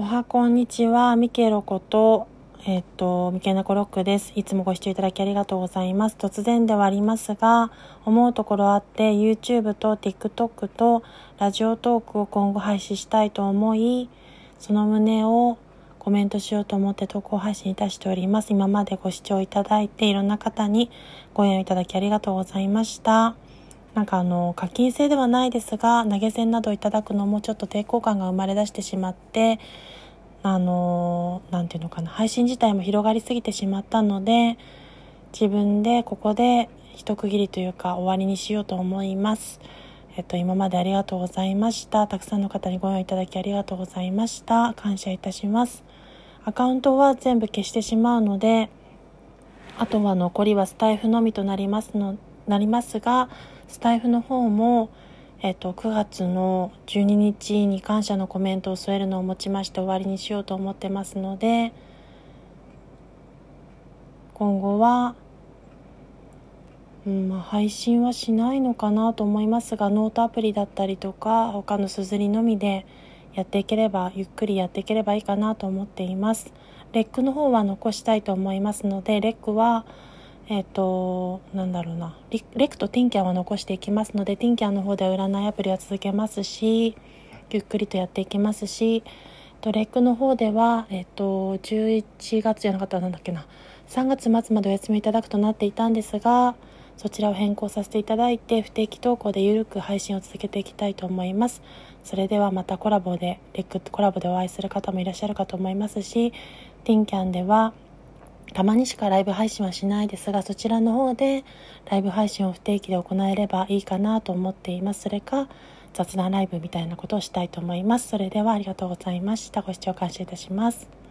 おはこんにちは、ミケロこと、えっ、と、ミケナコロックです。いつもご視聴いただきありがとうございます。突然ではありますが、思うところあって、YouTube と TikTok とラジオトークを今後配信したいと思い、その旨をコメントしようと思って投稿配信いたしております。今までご視聴いただいて、いろんな方にご縁をいただきありがとうございました。なんかあの課金制ではないですが投げ銭などいただくのもちょっと抵抗感が生まれ出してしまってあの何て言うのかな配信自体も広がりすぎてしまったので自分でここで一区切りというか終わりにしようと思います。えっと、今までありがとうございました。たくさんの方にご用意いただきありがとうございました。感謝いたします。アカウントは全部消してしまうので、あとは残りはスタイフのみとなりますの、なりますが、スタイフの方も、えっと、9月の12日に感謝のコメントを添えるのをもちまして終わりにしようと思ってますので今後は、うんま、配信はしないのかなと思いますがノートアプリだったりとか他のすずりのみでやっていければゆっくりやっていければいいかなと思っています。レックの方は残したいと思いますのでレックはえっ、ー、と、なんだろうなレ、クとティンキャンは残していきますので、ティンキャンの方では占いアプリは続けますし、ゆっくりとやっていきますし、とレックの方では、えっ、と、11月じゃなかったなんだっけな、3月末までお休みいただくとなっていたんですが、そちらを変更させていただいて、不定期投稿でゆるく配信を続けていきたいと思います。それではまたコラボで、レックとコラボでお会いする方もいらっしゃるかと思いますし、ティンキャンでは、たまにしかライブ配信はしないですが、そちらの方でライブ配信を不定期で行えればいいかなと思っています。それか、雑談ライブみたいなことをしたいと思います。それではありがとうございました。ご視聴感謝いたします。